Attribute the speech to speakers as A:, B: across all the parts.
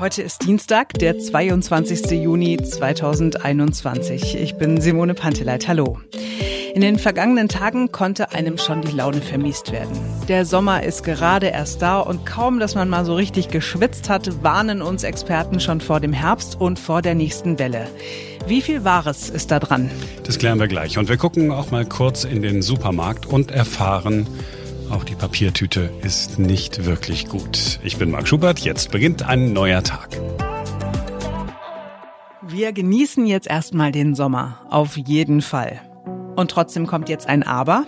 A: Heute ist Dienstag, der 22. Juni 2021. Ich bin Simone Panteleit. Hallo. In den vergangenen Tagen konnte einem schon die Laune vermiest werden. Der Sommer ist gerade erst da und kaum, dass man mal so richtig geschwitzt hat, warnen uns Experten schon vor dem Herbst und vor der nächsten Welle. Wie viel Wahres ist da dran?
B: Das klären wir gleich. Und wir gucken auch mal kurz in den Supermarkt und erfahren, auch die Papiertüte ist nicht wirklich gut. Ich bin Marc Schubert. Jetzt beginnt ein neuer Tag.
A: Wir genießen jetzt erstmal den Sommer. Auf jeden Fall. Und trotzdem kommt jetzt ein Aber.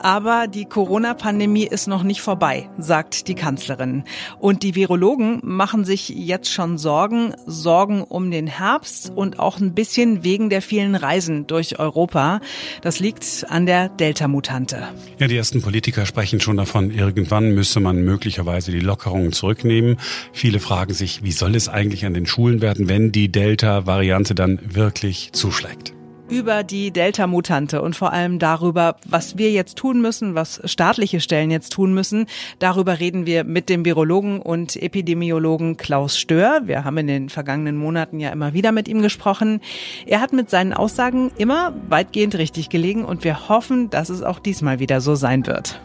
A: Aber die Corona-Pandemie ist noch nicht vorbei, sagt die Kanzlerin. Und die Virologen machen sich jetzt schon Sorgen, Sorgen um den Herbst und auch ein bisschen wegen der vielen Reisen durch Europa. Das liegt an der Delta-Mutante.
B: Ja, die ersten Politiker sprechen schon davon, irgendwann müsse man möglicherweise die Lockerungen zurücknehmen. Viele fragen sich, wie soll es eigentlich an den Schulen werden, wenn die Delta-Variante dann wirklich zuschlägt?
A: Über die Delta-Mutante und vor allem darüber, was wir jetzt tun müssen, was staatliche Stellen jetzt tun müssen. Darüber reden wir mit dem Virologen und Epidemiologen Klaus Stör. Wir haben in den vergangenen Monaten ja immer wieder mit ihm gesprochen. Er hat mit seinen Aussagen immer weitgehend richtig gelegen und wir hoffen, dass es auch diesmal wieder so sein wird.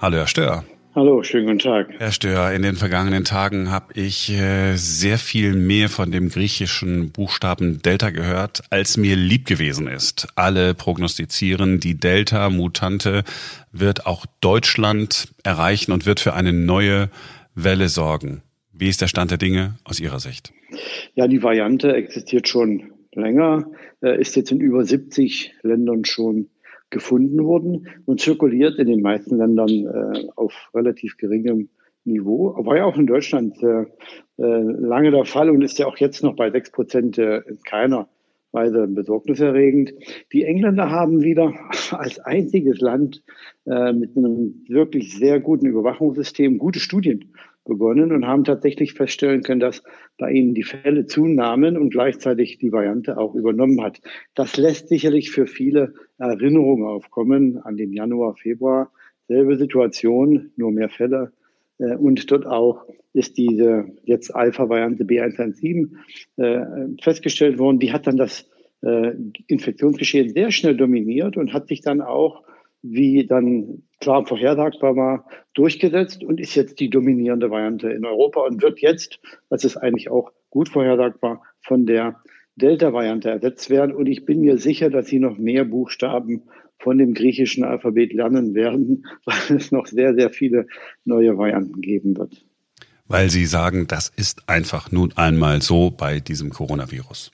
B: Hallo, Herr Stör.
C: Hallo, schönen guten Tag.
B: Herr Stör, in den vergangenen Tagen habe ich äh, sehr viel mehr von dem griechischen Buchstaben Delta gehört, als mir lieb gewesen ist. Alle prognostizieren, die Delta-Mutante wird auch Deutschland erreichen und wird für eine neue Welle sorgen. Wie ist der Stand der Dinge aus Ihrer Sicht?
C: Ja, die Variante existiert schon länger, äh, ist jetzt in über 70 Ländern schon gefunden wurden und zirkuliert in den meisten Ländern äh, auf relativ geringem Niveau. War ja auch in Deutschland äh, äh, lange der Fall und ist ja auch jetzt noch bei sechs Prozent äh, in keiner Weise besorgniserregend. Die Engländer haben wieder als einziges Land äh, mit einem wirklich sehr guten Überwachungssystem gute Studien begonnen und haben tatsächlich feststellen können, dass bei ihnen die Fälle zunahmen und gleichzeitig die Variante auch übernommen hat. Das lässt sicherlich für viele Erinnerungen aufkommen an den Januar, Februar. Selbe Situation, nur mehr Fälle. Äh, und dort auch ist diese jetzt Alpha-Variante B117 äh, festgestellt worden. Die hat dann das äh, Infektionsgeschehen sehr schnell dominiert und hat sich dann auch wie dann klar vorhersagbar war, durchgesetzt und ist jetzt die dominierende Variante in Europa und wird jetzt, das ist eigentlich auch gut vorhersagbar, von der Delta-Variante ersetzt werden. Und ich bin mir sicher, dass sie noch mehr Buchstaben von dem griechischen Alphabet lernen werden, weil es noch sehr, sehr viele neue Varianten geben wird.
B: Weil Sie sagen, das ist einfach nun einmal so bei diesem Coronavirus.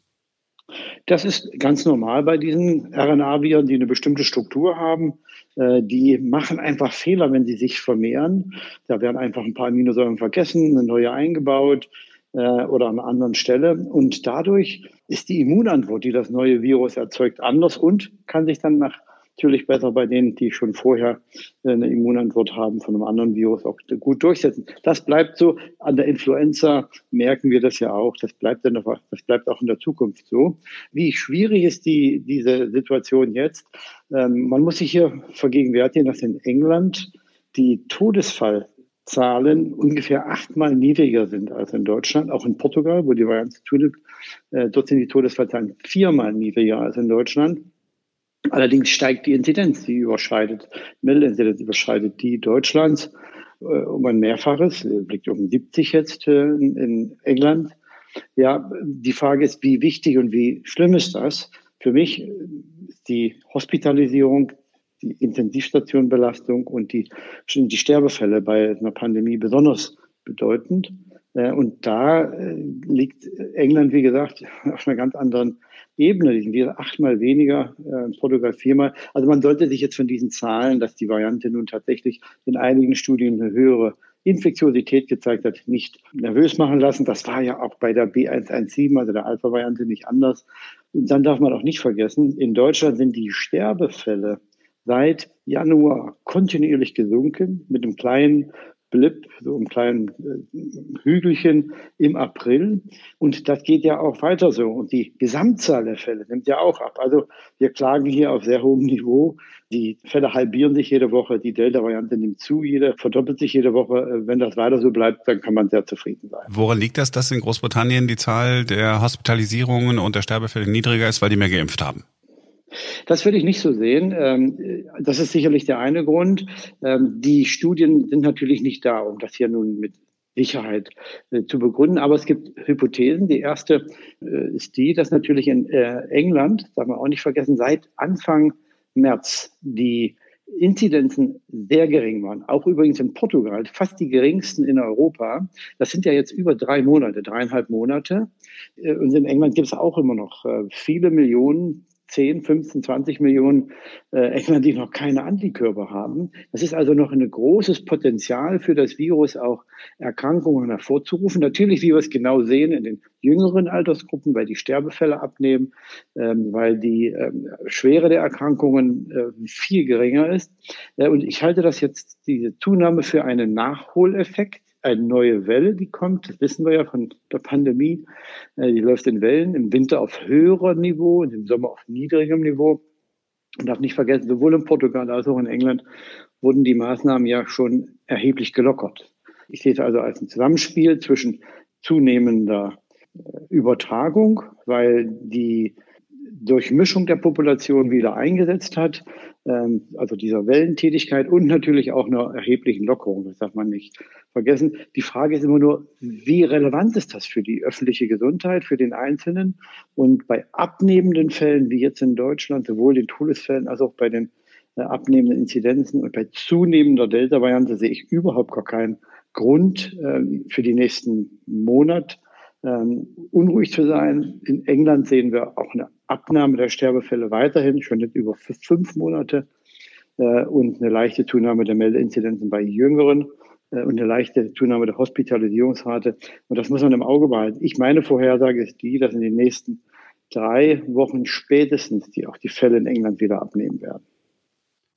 C: Das ist ganz normal bei diesen RNA-Viren, die eine bestimmte Struktur haben. Äh, die machen einfach Fehler, wenn sie sich vermehren. Da werden einfach ein paar Aminosäuren vergessen, eine neue eingebaut äh, oder an einer anderen Stelle. Und dadurch ist die Immunantwort, die das neue Virus erzeugt, anders und kann sich dann nach natürlich besser bei denen, die schon vorher äh, eine Immunantwort haben von einem anderen Virus, auch gut durchsetzen. Das bleibt so. An der Influenza merken wir das ja auch. Das bleibt, dann noch, das bleibt auch in der Zukunft so. Wie schwierig ist die, diese Situation jetzt? Ähm, man muss sich hier vergegenwärtigen, dass in England die Todesfallzahlen ungefähr achtmal niedriger sind als in Deutschland, auch in Portugal, wo die Variante zunimmt. Äh, dort sind die Todesfallzahlen viermal niedriger als in Deutschland. Allerdings steigt die Inzidenz, die überschreitet, Mittelinzidenz überschreitet die Deutschlands äh, um ein Mehrfaches, liegt um 70 jetzt äh, in England. Ja, die Frage ist, wie wichtig und wie schlimm ist das? Für mich ist die Hospitalisierung, die Intensivstationbelastung und die, die Sterbefälle bei einer Pandemie besonders bedeutend. Äh, und da äh, liegt England, wie gesagt, auf einer ganz anderen Ebene. Die sind wieder achtmal weniger, äh, Portugal viermal. Also man sollte sich jetzt von diesen Zahlen, dass die Variante nun tatsächlich in einigen Studien eine höhere Infektiosität gezeigt hat, nicht nervös machen lassen. Das war ja auch bei der B117, also der Alpha-Variante, nicht anders. Dann darf man auch nicht vergessen, in Deutschland sind die Sterbefälle seit Januar kontinuierlich gesunken mit einem kleinen Blip, so einem kleinen äh, Hügelchen im April. Und das geht ja auch weiter so. Und die Gesamtzahl der Fälle nimmt ja auch ab. Also wir klagen hier auf sehr hohem Niveau. Die Fälle halbieren sich jede Woche. Die Delta-Variante nimmt zu, jede verdoppelt sich jede Woche. Äh, wenn das weiter so bleibt, dann kann man sehr zufrieden sein.
B: Woran liegt das, dass in Großbritannien die Zahl der Hospitalisierungen und der Sterbefälle niedriger ist, weil die mehr geimpft haben?
C: Das würde ich nicht so sehen. Ähm, das ist sicherlich der eine Grund. Ähm, die Studien sind natürlich nicht da, um das hier nun mit Sicherheit äh, zu begründen. Aber es gibt Hypothesen. Die erste äh, ist die, dass natürlich in äh, England, darf man auch nicht vergessen, seit Anfang März die Inzidenzen sehr gering waren. Auch übrigens in Portugal, fast die geringsten in Europa. Das sind ja jetzt über drei Monate, dreieinhalb Monate. Und in England gibt es auch immer noch viele Millionen 10, 15, 20 Millionen äh, Engländer, die noch keine Antikörper haben. Das ist also noch ein großes Potenzial für das Virus, auch Erkrankungen hervorzurufen. Natürlich, wie wir es genau sehen, in den jüngeren Altersgruppen, weil die Sterbefälle abnehmen, ähm, weil die ähm, Schwere der Erkrankungen äh, viel geringer ist. Äh, und ich halte das jetzt, diese Zunahme, für einen Nachholeffekt eine neue Welle, die kommt. Das wissen wir ja von der Pandemie. Äh, die läuft in Wellen, im Winter auf höherem Niveau und im Sommer auf niedrigem Niveau. Und darf nicht vergessen, sowohl in Portugal als auch in England wurden die Maßnahmen ja schon erheblich gelockert. Ich sehe es also als ein Zusammenspiel zwischen zunehmender äh, Übertragung, weil die Durchmischung der Population wieder eingesetzt hat, ähm, also dieser Wellentätigkeit und natürlich auch einer erheblichen Lockerung, das darf man nicht vergessen. Die Frage ist immer nur, wie relevant ist das für die öffentliche Gesundheit, für den Einzelnen? Und bei abnehmenden Fällen, wie jetzt in Deutschland, sowohl den Todesfällen als auch bei den äh, abnehmenden Inzidenzen und bei zunehmender Delta-Variante sehe ich überhaupt gar keinen Grund äh, für die nächsten Monate ähm, unruhig zu sein. In England sehen wir auch eine Abnahme der Sterbefälle weiterhin, schon nicht über fünf Monate äh, und eine leichte Zunahme der Meldeinzidenzen bei Jüngeren äh, und eine leichte Zunahme der Hospitalisierungsrate. Und das muss man im Auge behalten. Ich meine Vorhersage ist die, dass in den nächsten drei Wochen spätestens die auch die Fälle in England wieder abnehmen werden.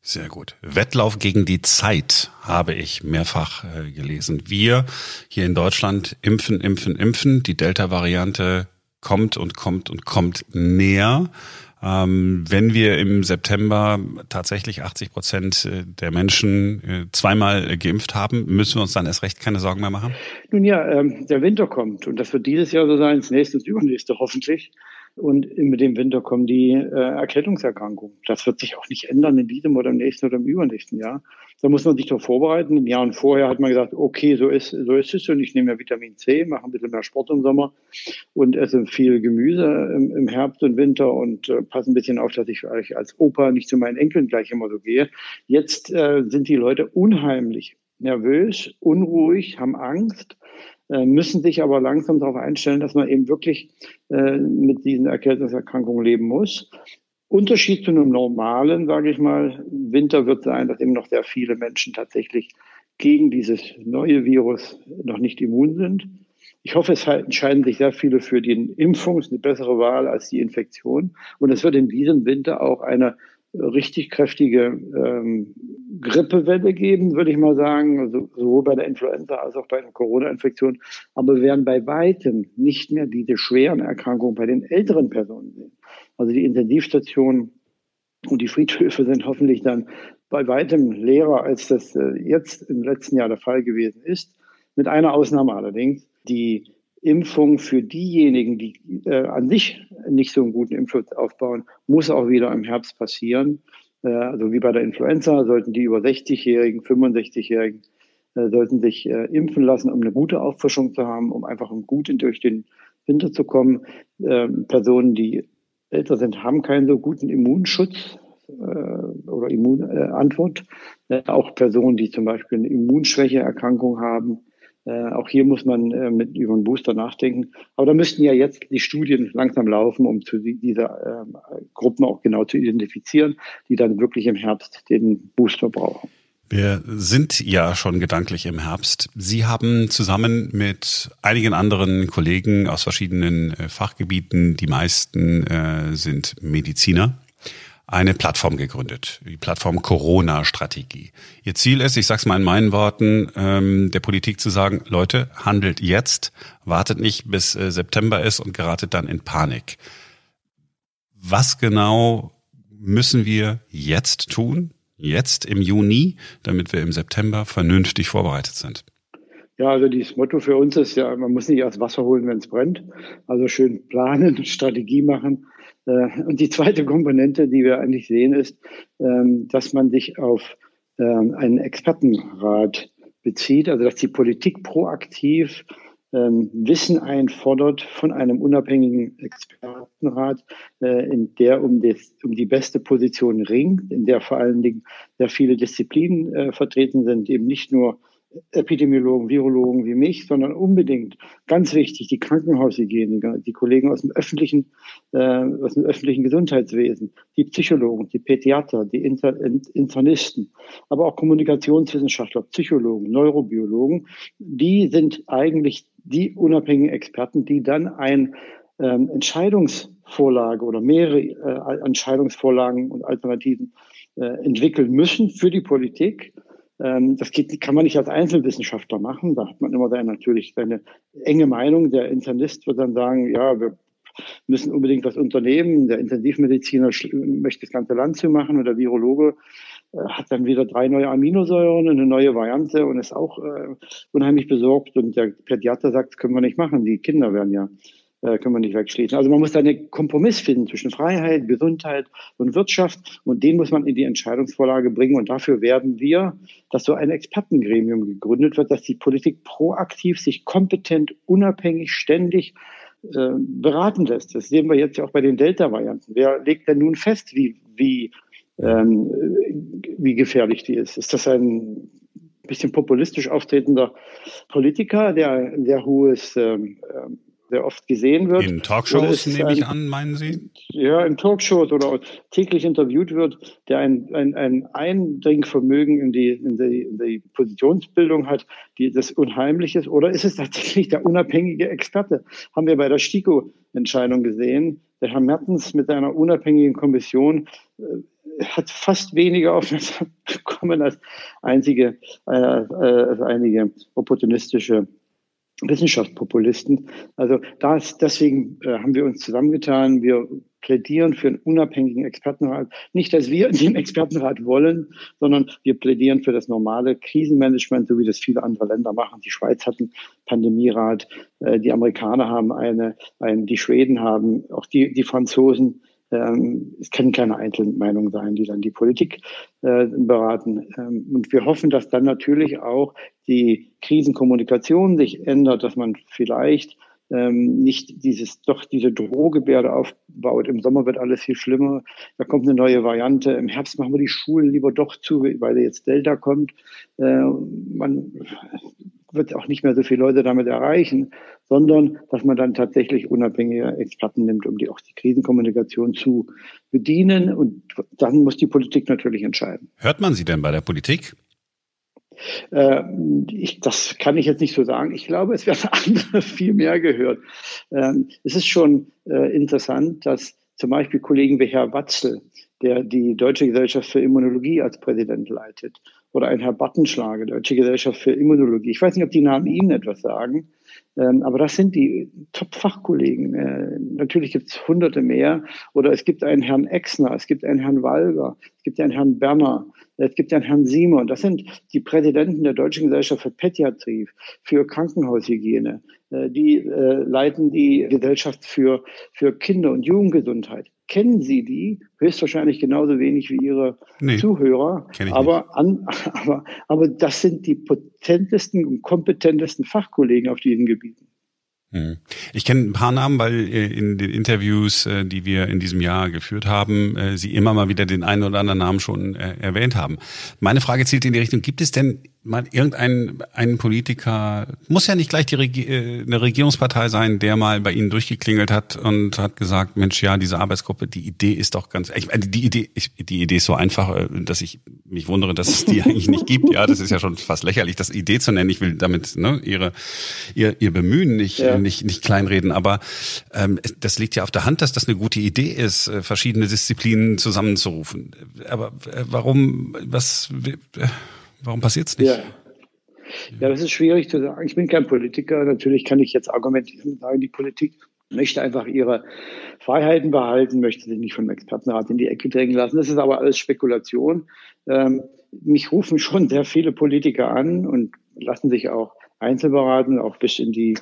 B: Sehr gut. Wettlauf gegen die Zeit habe ich mehrfach äh, gelesen. Wir hier in Deutschland impfen, impfen, impfen. Die Delta-Variante kommt und kommt und kommt näher. Ähm, wenn wir im September tatsächlich 80 Prozent äh, der Menschen äh, zweimal geimpft haben, müssen wir uns dann erst recht keine Sorgen mehr machen?
C: Nun ja, ähm, der Winter kommt und das wird dieses Jahr so sein, das nächste, das übernächste hoffentlich. Und mit dem Winter kommen die äh, Erkältungserkrankungen. Das wird sich auch nicht ändern in diesem oder im nächsten oder im übernächsten Jahr. Da muss man sich doch vorbereiten. In Jahren vorher hat man gesagt, okay, so ist, so ist es und ich nehme ja Vitamin C, mache ein bisschen mehr Sport im Sommer und esse viel Gemüse im, im Herbst und Winter und äh, passe ein bisschen auf, dass ich als Opa nicht zu meinen Enkeln gleich immer so gehe. Jetzt äh, sind die Leute unheimlich nervös, unruhig, haben Angst müssen sich aber langsam darauf einstellen, dass man eben wirklich äh, mit diesen Erkältungserkrankungen leben muss. Unterschied zu einem normalen, sage ich mal, Winter wird sein, dass eben noch sehr viele Menschen tatsächlich gegen dieses neue Virus noch nicht immun sind. Ich hoffe, es entscheiden sich sehr viele für die Impfung, ist eine bessere Wahl als die Infektion. Und es wird in diesem Winter auch eine richtig kräftige ähm, Grippewelle geben, würde ich mal sagen, also sowohl bei der Influenza als auch bei der Corona-Infektion. Aber wir werden bei weitem nicht mehr diese schweren Erkrankungen bei den älteren Personen sehen. Also die Intensivstationen und die Friedhöfe sind hoffentlich dann bei weitem leerer, als das äh, jetzt im letzten Jahr der Fall gewesen ist. Mit einer Ausnahme allerdings. Die Impfung für diejenigen, die äh, an sich nicht so einen guten Impfschutz aufbauen, muss auch wieder im Herbst passieren. Äh, also wie bei der Influenza sollten die über 60-Jährigen, 65-Jährigen äh, sollten sich äh, impfen lassen, um eine gute Auffrischung zu haben, um einfach gut durch den Winter zu kommen. Ähm, Personen, die älter sind, haben keinen so guten Immunschutz äh, oder Immunantwort. Äh, auch Personen, die zum Beispiel eine Immunschwächeerkrankung haben, äh, auch hier muss man äh, mit über einen Booster nachdenken. Aber da müssten ja jetzt die Studien langsam laufen, um zu dieser äh, Gruppen auch genau zu identifizieren, die dann wirklich im Herbst den Booster brauchen.
B: Wir sind ja schon gedanklich im Herbst. Sie haben zusammen mit einigen anderen Kollegen aus verschiedenen äh, Fachgebieten, die meisten äh, sind Mediziner, eine Plattform gegründet, die Plattform Corona-Strategie. Ihr Ziel ist, ich sage es mal in meinen Worten, ähm, der Politik zu sagen, Leute, handelt jetzt, wartet nicht bis äh, September ist und geratet dann in Panik. Was genau müssen wir jetzt tun, jetzt im Juni, damit wir im September vernünftig vorbereitet sind?
C: Ja, also dieses Motto für uns ist ja, man muss nicht erst Wasser holen, wenn es brennt. Also schön planen, Strategie machen. Äh, und die zweite Komponente, die wir eigentlich sehen, ist, ähm, dass man sich auf ähm, einen Expertenrat bezieht, also dass die Politik proaktiv ähm, Wissen einfordert von einem unabhängigen Expertenrat, äh, in der um, des, um die beste Position ringt, in der vor allen Dingen sehr viele Disziplinen äh, vertreten sind, eben nicht nur Epidemiologen, Virologen wie mich, sondern unbedingt, ganz wichtig, die Krankenhaushygieniker, die Kollegen aus dem öffentlichen, äh, aus dem öffentlichen Gesundheitswesen, die Psychologen, die Pädiater, die Inter Internisten, aber auch Kommunikationswissenschaftler, Psychologen, Neurobiologen, die sind eigentlich die unabhängigen Experten, die dann ein ähm, Entscheidungsvorlage oder mehrere äh, Entscheidungsvorlagen und Alternativen äh, entwickeln müssen für die Politik das geht, kann man nicht als Einzelwissenschaftler machen. Da hat man immer dann natürlich seine enge Meinung. Der Internist wird dann sagen, ja, wir müssen unbedingt was unternehmen. Der Intensivmediziner möchte das ganze Land zu machen und der Virologe äh, hat dann wieder drei neue Aminosäuren, eine neue Variante und ist auch äh, unheimlich besorgt. Und der Pädiater sagt, das können wir nicht machen. Die Kinder werden ja können wir nicht wegschließen. Also man muss da einen Kompromiss finden zwischen Freiheit, Gesundheit und Wirtschaft und den muss man in die Entscheidungsvorlage bringen und dafür werden wir, dass so ein Expertengremium gegründet wird, dass die Politik proaktiv sich kompetent, unabhängig, ständig äh, beraten lässt. Das sehen wir jetzt ja auch bei den Delta-Varianten. Wer legt denn nun fest, wie, wie, ähm, wie gefährlich die ist? Ist das ein bisschen populistisch auftretender Politiker, der ein sehr hohes ähm, ähm sehr oft gesehen wird.
B: In Talkshows nehme ich an, meinen Sie?
C: Ja, in Talkshows oder täglich interviewt wird, der ein, ein, ein Eindringvermögen in die, in, die, in die Positionsbildung hat, die das unheimlich ist. Oder ist es tatsächlich der unabhängige Experte? Haben wir bei der STIKO-Entscheidung gesehen. Der Herr Mertens mit seiner unabhängigen Kommission äh, hat fast weniger Aufmerksamkeit bekommen als einzige, äh, äh, als einige opportunistische Wissenschaftspopulisten. Also das, deswegen äh, haben wir uns zusammengetan. Wir plädieren für einen unabhängigen Expertenrat. Nicht, dass wir in den Expertenrat wollen, sondern wir plädieren für das normale Krisenmanagement, so wie das viele andere Länder machen. Die Schweiz hat einen Pandemierat, äh, die Amerikaner haben eine, ein, die Schweden haben, auch die, die Franzosen ähm, es kann keine Einzelmeinung sein, die dann die Politik äh, beraten. Ähm, und wir hoffen, dass dann natürlich auch die Krisenkommunikation sich ändert, dass man vielleicht ähm, nicht dieses, doch diese Drohgebärde aufbaut. Im Sommer wird alles viel schlimmer. Da kommt eine neue Variante. Im Herbst machen wir die Schulen lieber doch zu, weil jetzt Delta kommt. Äh, man wird auch nicht mehr so viele Leute damit erreichen, sondern dass man dann tatsächlich unabhängige Experten nimmt, um die auch die Krisenkommunikation zu bedienen. Und dann muss die Politik natürlich entscheiden.
B: Hört man sie denn bei der Politik?
C: Äh, ich, das kann ich jetzt nicht so sagen. Ich glaube, es werden andere viel mehr gehört. Ähm, es ist schon äh, interessant, dass zum Beispiel Kollegen wie Herr Watzel, der die Deutsche Gesellschaft für Immunologie als Präsident leitet, oder ein Herr Battenschlager, Deutsche Gesellschaft für Immunologie. Ich weiß nicht, ob die Namen Ihnen etwas sagen, ähm, aber das sind die Top-Fachkollegen. Äh, natürlich gibt es hunderte mehr. Oder es gibt einen Herrn Exner, es gibt einen Herrn Walger, es gibt einen Herrn Berner, es gibt einen Herrn Simon. Das sind die Präsidenten der Deutschen Gesellschaft für Pädiatrie, für Krankenhaushygiene. Äh, die äh, leiten die Gesellschaft für, für Kinder- und Jugendgesundheit kennen Sie die höchstwahrscheinlich genauso wenig wie Ihre nee, Zuhörer. Aber, an, aber, aber das sind die potentesten und kompetentesten Fachkollegen auf diesen Gebieten.
B: Hm. Ich kenne ein paar Namen, weil äh, in den Interviews, äh, die wir in diesem Jahr geführt haben, äh, Sie immer mal wieder den einen oder anderen Namen schon erwähnt haben. Meine Frage zielt in die Richtung, gibt es denn mal irgendein ein Politiker, muss ja nicht gleich die Regi äh, eine Regierungspartei sein, der mal bei Ihnen durchgeklingelt hat und hat gesagt, Mensch, ja, diese Arbeitsgruppe, die Idee ist doch ganz, ich, die Idee, ich, die Idee ist so einfach, äh, dass ich mich wundere, dass es die eigentlich nicht gibt. Ja, das ist ja schon fast lächerlich, das Idee zu nennen. Ich will damit ne, ihre ihr, ihr Bemühen nicht ja. nicht nicht kleinreden, aber ähm, das liegt ja auf der Hand, dass das eine gute Idee ist, äh, verschiedene Disziplinen zusammenzurufen. Aber äh, warum was äh, Warum passiert es nicht?
C: Ja. ja, das ist schwierig zu sagen. Ich bin kein Politiker. Natürlich kann ich jetzt argumentieren und sagen, die Politik möchte einfach ihre Freiheiten behalten, möchte sich nicht vom Expertenrat in die Ecke drängen lassen. Das ist aber alles Spekulation. Ähm, mich rufen schon sehr viele Politiker an und lassen sich auch einzelberaten, auch bis in die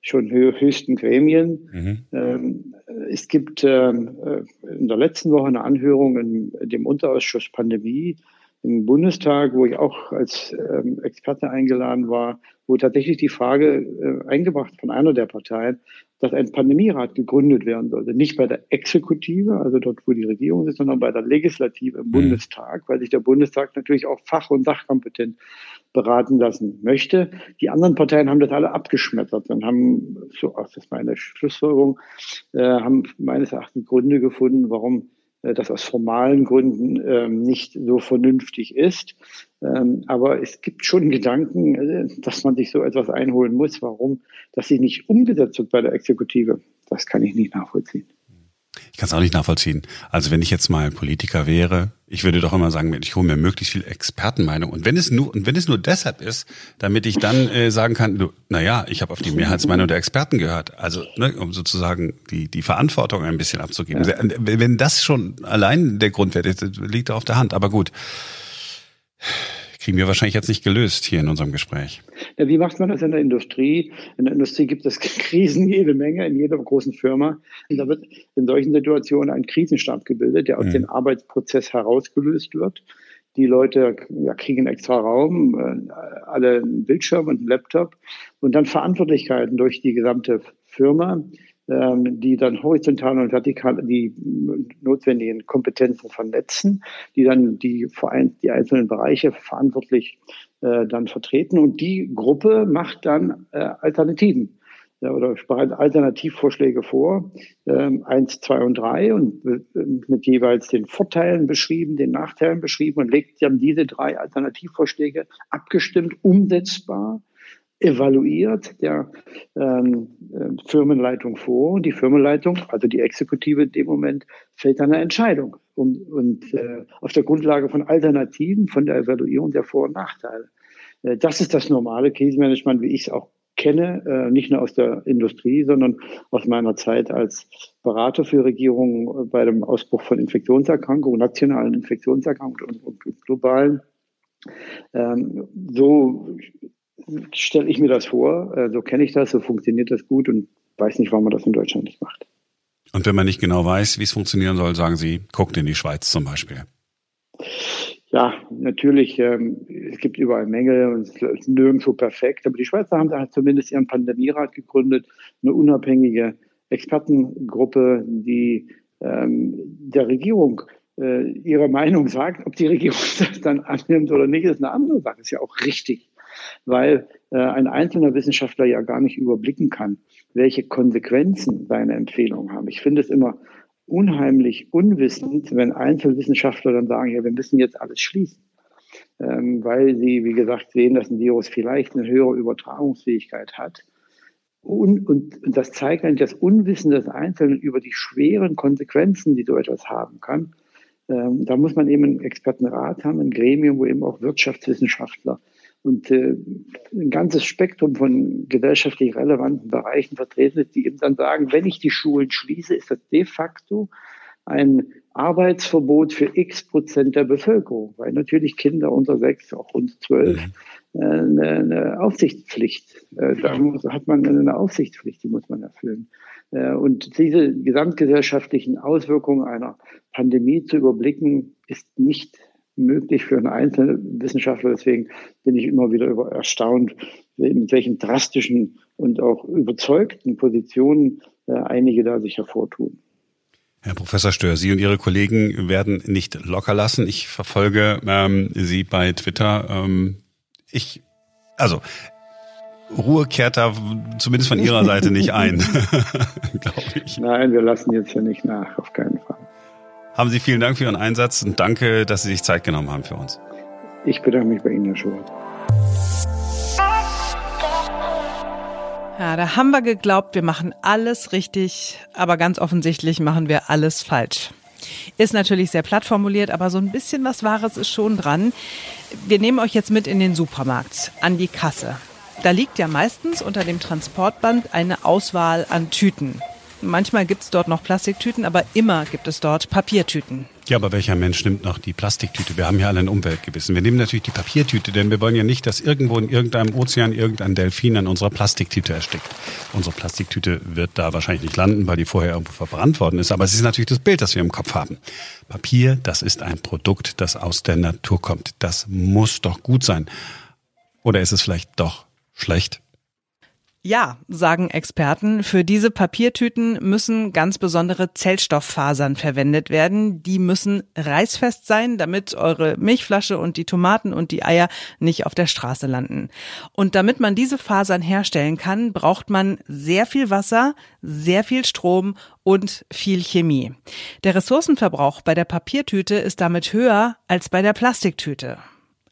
C: schon höchsten Gremien. Mhm. Ähm, es gibt ähm, äh, in der letzten Woche eine Anhörung in dem Unterausschuss Pandemie im Bundestag, wo ich auch als ähm, Experte eingeladen war, wo tatsächlich die Frage äh, eingebracht von einer der Parteien, dass ein Pandemierat gegründet werden sollte. Nicht bei der Exekutive, also dort, wo die Regierung ist, sondern bei der Legislative im mhm. Bundestag, weil sich der Bundestag natürlich auch fach- und sachkompetent beraten lassen möchte. Die anderen Parteien haben das alle abgeschmettert und haben, so, das ist meine Schlussfolgerung, äh, haben meines Erachtens Gründe gefunden, warum das aus formalen Gründen ähm, nicht so vernünftig ist. Ähm, aber es gibt schon Gedanken, äh, dass man sich so etwas einholen muss. Warum das sie nicht umgesetzt wird bei der Exekutive, das kann ich nicht nachvollziehen.
B: Ich kann es auch nicht nachvollziehen. Also wenn ich jetzt mal Politiker wäre, ich würde doch immer sagen, ich hole mir möglichst viel Expertenmeinung. Und wenn es nur und wenn es nur deshalb ist, damit ich dann äh, sagen kann, du, naja, ich habe auf die Mehrheitsmeinung der Experten gehört. Also ne, um sozusagen die die Verantwortung ein bisschen abzugeben. Ja. Wenn das schon allein der Grund wäre, liegt auf der Hand. Aber gut kriegen wir wahrscheinlich jetzt nicht gelöst hier in unserem Gespräch.
C: Ja, wie macht man das in der Industrie? In der Industrie gibt es Krisen jede Menge, in jeder großen Firma. Und da wird in solchen Situationen ein Krisenstab gebildet, der aus mhm. dem Arbeitsprozess herausgelöst wird. Die Leute ja, kriegen extra Raum, äh, alle einen Bildschirm und einen Laptop und dann Verantwortlichkeiten durch die gesamte Firma die dann horizontal und vertikal die notwendigen Kompetenzen vernetzen, die dann die, die einzelnen Bereiche verantwortlich äh, dann vertreten. Und die Gruppe macht dann äh, Alternativen ja, oder bereitet Alternativvorschläge vor, ähm, eins, zwei und drei und mit jeweils den Vorteilen beschrieben, den Nachteilen beschrieben und legt dann diese drei Alternativvorschläge abgestimmt, umsetzbar evaluiert der ähm, äh, Firmenleitung vor und die Firmenleitung, also die Exekutive in dem Moment, fällt dann eine Entscheidung um, und äh, auf der Grundlage von Alternativen, von der Evaluierung der Vor- und Nachteile. Äh, das ist das normale Krisenmanagement, wie ich es auch kenne, äh, nicht nur aus der Industrie, sondern aus meiner Zeit als Berater für Regierungen bei dem Ausbruch von Infektionserkrankungen, nationalen Infektionserkrankungen und, und globalen. Ähm, so stelle ich mir das vor, äh, so kenne ich das, so funktioniert das gut und weiß nicht, warum man das in Deutschland nicht macht.
B: Und wenn man nicht genau weiß, wie es funktionieren soll, sagen Sie, guckt in die Schweiz zum Beispiel.
C: Ja, natürlich, ähm, es gibt überall Mängel und es ist nirgendwo perfekt, aber die Schweizer haben da zumindest ihren Pandemierat gegründet, eine unabhängige Expertengruppe, die ähm, der Regierung äh, ihre Meinung sagt. Ob die Regierung das dann annimmt oder nicht, ist eine andere Sache, ist ja auch richtig weil äh, ein einzelner Wissenschaftler ja gar nicht überblicken kann, welche Konsequenzen seine Empfehlungen haben. Ich finde es immer unheimlich unwissend, wenn Einzelwissenschaftler dann sagen, ja, wir müssen jetzt alles schließen. Ähm, weil sie, wie gesagt, sehen, dass ein Virus vielleicht eine höhere Übertragungsfähigkeit hat. Und, und, und das zeigt eigentlich das Unwissen des Einzelnen über die schweren Konsequenzen, die so etwas haben kann. Ähm, da muss man eben einen Expertenrat haben, ein Gremium, wo eben auch Wirtschaftswissenschaftler und äh, ein ganzes Spektrum von gesellschaftlich relevanten Bereichen vertreten ist, die eben dann sagen, wenn ich die Schulen schließe, ist das de facto ein Arbeitsverbot für x Prozent der Bevölkerung, weil natürlich Kinder unter sechs, auch unter zwölf, mhm. äh, eine, eine Aufsichtspflicht, äh, da muss, hat man eine Aufsichtspflicht, die muss man erfüllen. Äh, und diese gesamtgesellschaftlichen Auswirkungen einer Pandemie zu überblicken, ist nicht möglich für einen einzelnen Wissenschaftler. Deswegen bin ich immer wieder über erstaunt, mit welchen drastischen und auch überzeugten Positionen äh, einige da sich hervortun.
B: Herr Professor Stör, Sie und Ihre Kollegen werden nicht locker lassen. Ich verfolge ähm, Sie bei Twitter. Ähm, Ich, also, Ruhe kehrt da zumindest von Ihrer Seite nicht ein,
C: glaube ich. Nein, wir lassen jetzt hier nicht nach, auf keinen Fall.
B: Haben Sie vielen Dank für Ihren Einsatz und danke, dass Sie sich Zeit genommen haben für uns.
C: Ich bedanke mich bei Ihnen, Herr Schubert.
A: Ja, da haben wir geglaubt, wir machen alles richtig, aber ganz offensichtlich machen wir alles falsch. Ist natürlich sehr platt formuliert, aber so ein bisschen was Wahres ist schon dran. Wir nehmen euch jetzt mit in den Supermarkt, an die Kasse. Da liegt ja meistens unter dem Transportband eine Auswahl an Tüten. Manchmal gibt es dort noch Plastiktüten, aber immer gibt es dort Papiertüten.
B: Ja, aber welcher Mensch nimmt noch die Plastiktüte? Wir haben ja alle ein Umweltgewissen. Wir nehmen natürlich die Papiertüte, denn wir wollen ja nicht, dass irgendwo in irgendeinem Ozean irgendein Delfin an unserer Plastiktüte erstickt. Unsere Plastiktüte wird da wahrscheinlich nicht landen, weil die vorher irgendwo verbrannt worden ist. Aber es ist natürlich das Bild, das wir im Kopf haben. Papier, das ist ein Produkt, das aus der Natur kommt. Das muss doch gut sein. Oder ist es vielleicht doch schlecht?
A: Ja, sagen Experten, für diese Papiertüten müssen ganz besondere Zellstofffasern verwendet werden. Die müssen reißfest sein, damit eure Milchflasche und die Tomaten und die Eier nicht auf der Straße landen. Und damit man diese Fasern herstellen kann, braucht man sehr viel Wasser, sehr viel Strom und viel Chemie. Der Ressourcenverbrauch bei der Papiertüte ist damit höher als bei der Plastiktüte.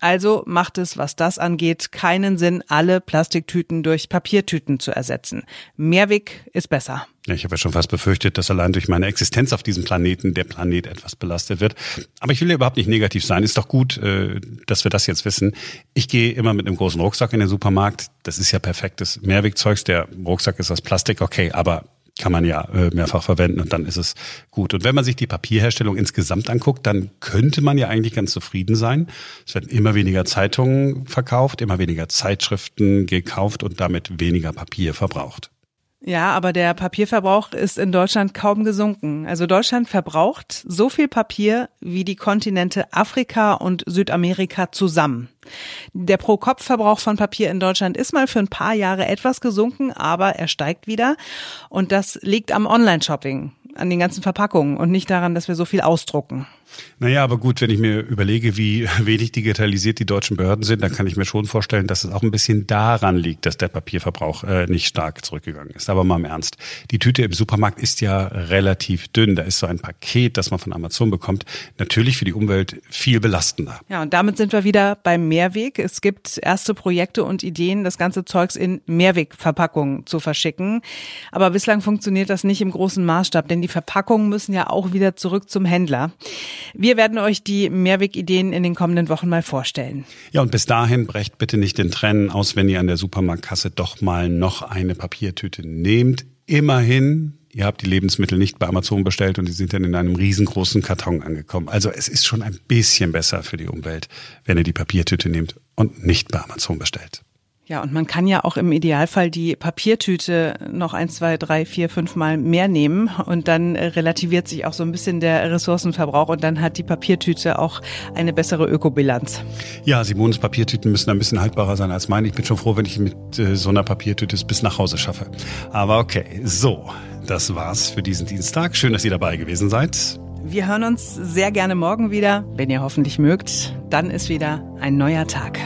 A: Also macht es, was das angeht, keinen Sinn, alle Plastiktüten durch Papiertüten zu ersetzen. Mehrweg ist besser.
B: Ich habe ja schon fast befürchtet, dass allein durch meine Existenz auf diesem Planeten der Planet etwas belastet wird. Aber ich will ja überhaupt nicht negativ sein. Ist doch gut, äh, dass wir das jetzt wissen. Ich gehe immer mit einem großen Rucksack in den Supermarkt. Das ist ja perfektes Mehrwegzeugs. Der Rucksack ist aus Plastik, okay, aber kann man ja äh, mehrfach verwenden und dann ist es gut. Und wenn man sich die Papierherstellung insgesamt anguckt, dann könnte man ja eigentlich ganz zufrieden sein. Es werden immer weniger Zeitungen verkauft, immer weniger Zeitschriften gekauft und damit weniger Papier verbraucht.
A: Ja, aber der Papierverbrauch ist in Deutschland kaum gesunken. Also Deutschland verbraucht so viel Papier wie die Kontinente Afrika und Südamerika zusammen. Der Pro-Kopf-Verbrauch von Papier in Deutschland ist mal für ein paar Jahre etwas gesunken, aber er steigt wieder. Und das liegt am Online-Shopping an den ganzen Verpackungen und nicht daran, dass wir so viel ausdrucken.
B: Naja, aber gut, wenn ich mir überlege, wie wenig digitalisiert die deutschen Behörden sind, dann kann ich mir schon vorstellen, dass es auch ein bisschen daran liegt, dass der Papierverbrauch äh, nicht stark zurückgegangen ist. Aber mal im Ernst. Die Tüte im Supermarkt ist ja relativ dünn. Da ist so ein Paket, das man von Amazon bekommt, natürlich für die Umwelt viel belastender.
A: Ja, und damit sind wir wieder beim Mehrweg. Es gibt erste Projekte und Ideen, das ganze Zeugs in Mehrwegverpackungen zu verschicken. Aber bislang funktioniert das nicht im großen Maßstab, denn die Verpackungen müssen ja auch wieder zurück zum Händler. Wir werden euch die Mehrwegideen in den kommenden Wochen mal vorstellen.
B: Ja, und bis dahin brecht bitte nicht den Trennen aus, wenn ihr an der Supermarktkasse doch mal noch eine Papiertüte nehmt. Immerhin ihr habt die Lebensmittel nicht bei Amazon bestellt und die sind dann in einem riesengroßen Karton angekommen. Also es ist schon ein bisschen besser für die Umwelt, wenn ihr die Papiertüte nehmt und nicht bei Amazon bestellt.
A: Ja, und man kann ja auch im Idealfall die Papiertüte noch ein, zwei, drei, vier, fünf Mal mehr nehmen und dann relativiert sich auch so ein bisschen der Ressourcenverbrauch und dann hat die Papiertüte auch eine bessere Ökobilanz.
B: Ja, Simones Papiertüten müssen ein bisschen haltbarer sein als meine. Ich bin schon froh, wenn ich mit äh, so einer Papiertüte es bis nach Hause schaffe. Aber okay, so, das war's für diesen Dienstag. Schön, dass ihr dabei gewesen seid.
A: Wir hören uns sehr gerne morgen wieder, wenn ihr hoffentlich mögt. Dann ist wieder ein neuer Tag.